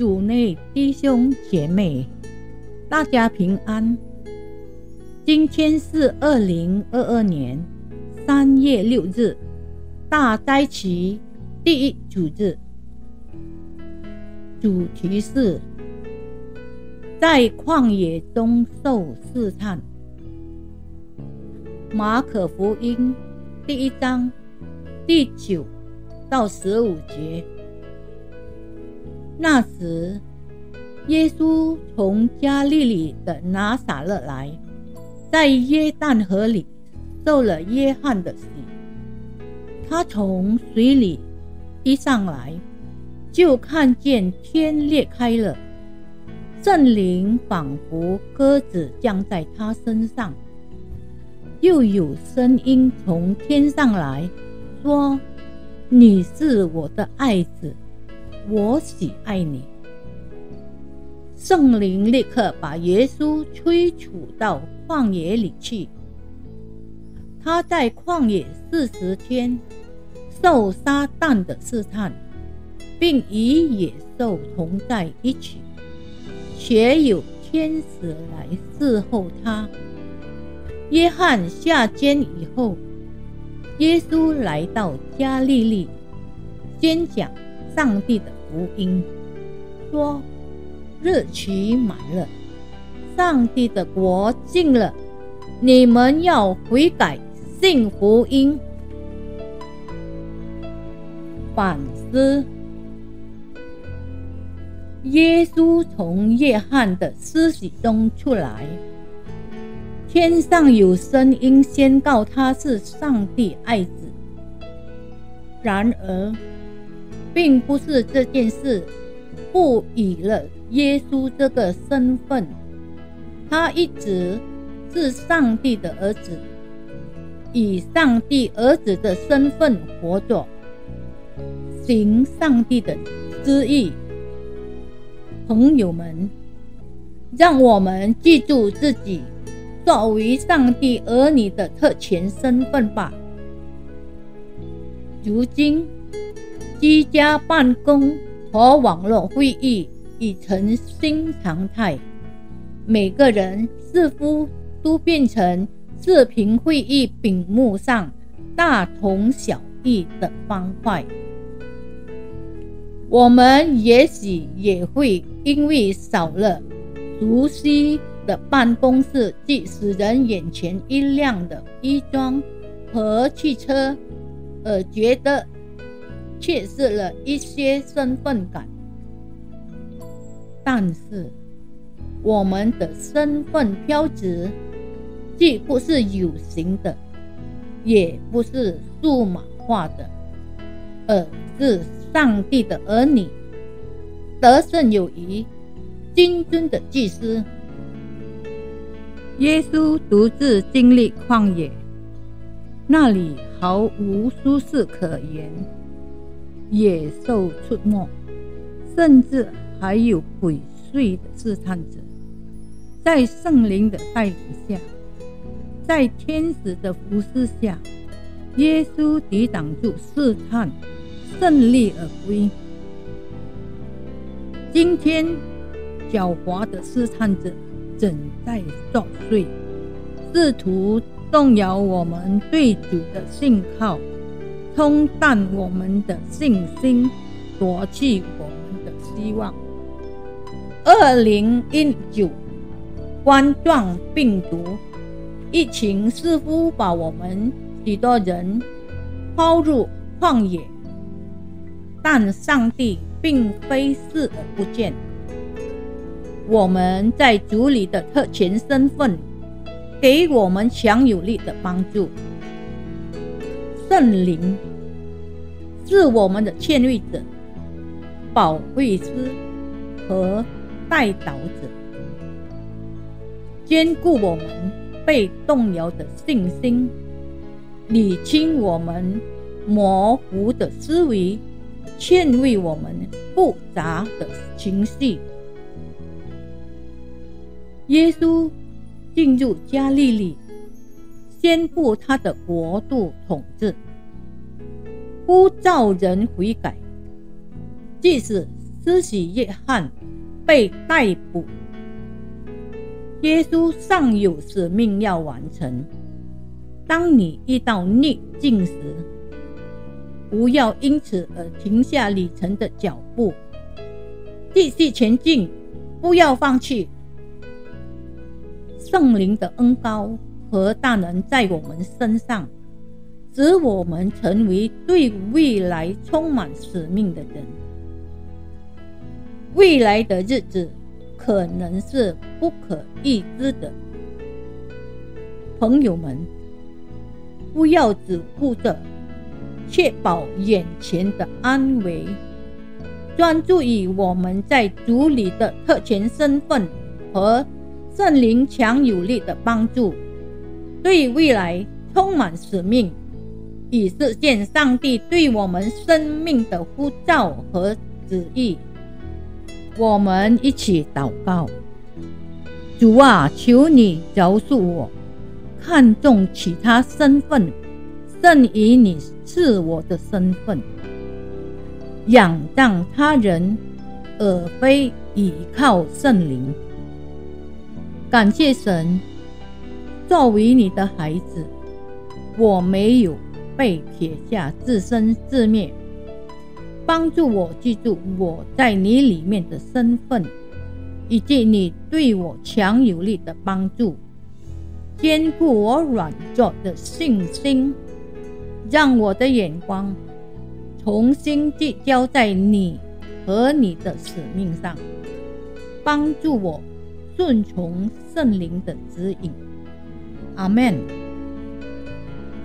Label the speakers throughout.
Speaker 1: 主内弟兄姐妹，大家平安。今天是二零二二年三月六日，大灾期第一主日，主题是在旷野中受试探。马可福音第一章第九到十五节。那时，耶稣从加利利的拿撒勒来，在约旦河里受了约翰的洗。他从水里一上来，就看见天裂开了，圣灵仿佛鸽子降在他身上，又有声音从天上来说：“你是我的爱子。”我喜爱你。圣灵立刻把耶稣催促到旷野里去。他在旷野四十天受撒旦的试探，并与野兽同在一起，且有天使来侍候他。约翰下监以后，耶稣来到加利利，宣讲。上帝的福音说：“日期满了，上帝的国近了，你们要悔改，信福音。”反思：耶稣从约翰的尸体中出来，天上有声音宣告他是上帝爱子。然而，并不是这件事赋予了耶稣这个身份，他一直是上帝的儿子，以上帝儿子的身份活着，行上帝的旨意。朋友们，让我们记住自己作为上帝儿女的特权身份吧。如今。居家办公和网络会议已成新常态，每个人似乎都变成视频会议屏幕上大同小异的方块。我们也许也会因为少了熟悉的办公室及使人眼前一亮的衣装和汽车，而觉得。缺失了一些身份感，但是我们的身份标志既不是有形的，也不是数码化的，而是上帝的儿女，得胜有余、金尊的祭司。耶稣独自经历旷野，那里毫无舒适可言。野兽出没，甚至还有鬼祟的试探者，在圣灵的带领下，在天使的服侍下，耶稣抵挡住试探，胜利而归。今天，狡猾的试探者正在作祟，试图动摇我们对主的信靠。冲淡我们的信心，夺去我们的希望。二零一九冠状病毒疫情似乎把我们许多人抛入旷野，但上帝并非视而不见。我们在主里的特权身份，给我们强有力的帮助。圣灵是我们的劝慰者、保卫师和带导者，兼顾我们被动摇的信心，理清我们模糊的思维，劝慰我们复杂的情绪。耶稣进入加利利。宣布他的国度统治，呼召人悔改，即使施洗约翰被逮捕，耶稣尚有使命要完成。当你遇到逆境时，不要因此而停下旅程的脚步，继续前进，不要放弃。圣灵的恩高和大能在我们身上，使我们成为对未来充满使命的人。未来的日子可能是不可预知的，朋友们，不要只顾着确保眼前的安危，专注于我们在主里的特权身份和圣灵强有力的帮助，对未来充满使命，以实现上帝对我们生命的呼召和旨意。我们一起祷告：主啊，求你饶恕我，看重其他身份胜于你赐我的身份，仰仗他人而非倚靠圣灵。感谢神，作为你的孩子，我没有被撇下，自生自灭。帮助我记住我在你里面的身份，以及你对我强有力的帮助，坚固我软弱的信心，让我的眼光重新聚焦在你和你的使命上，帮助我顺从圣灵的指引。阿门。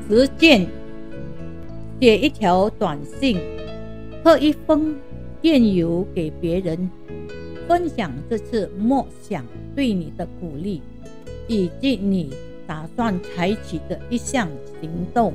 Speaker 1: 实践，写一条短信。喝一封电邮给别人，分享这次默想对你的鼓励，以及你打算采取的一项行动。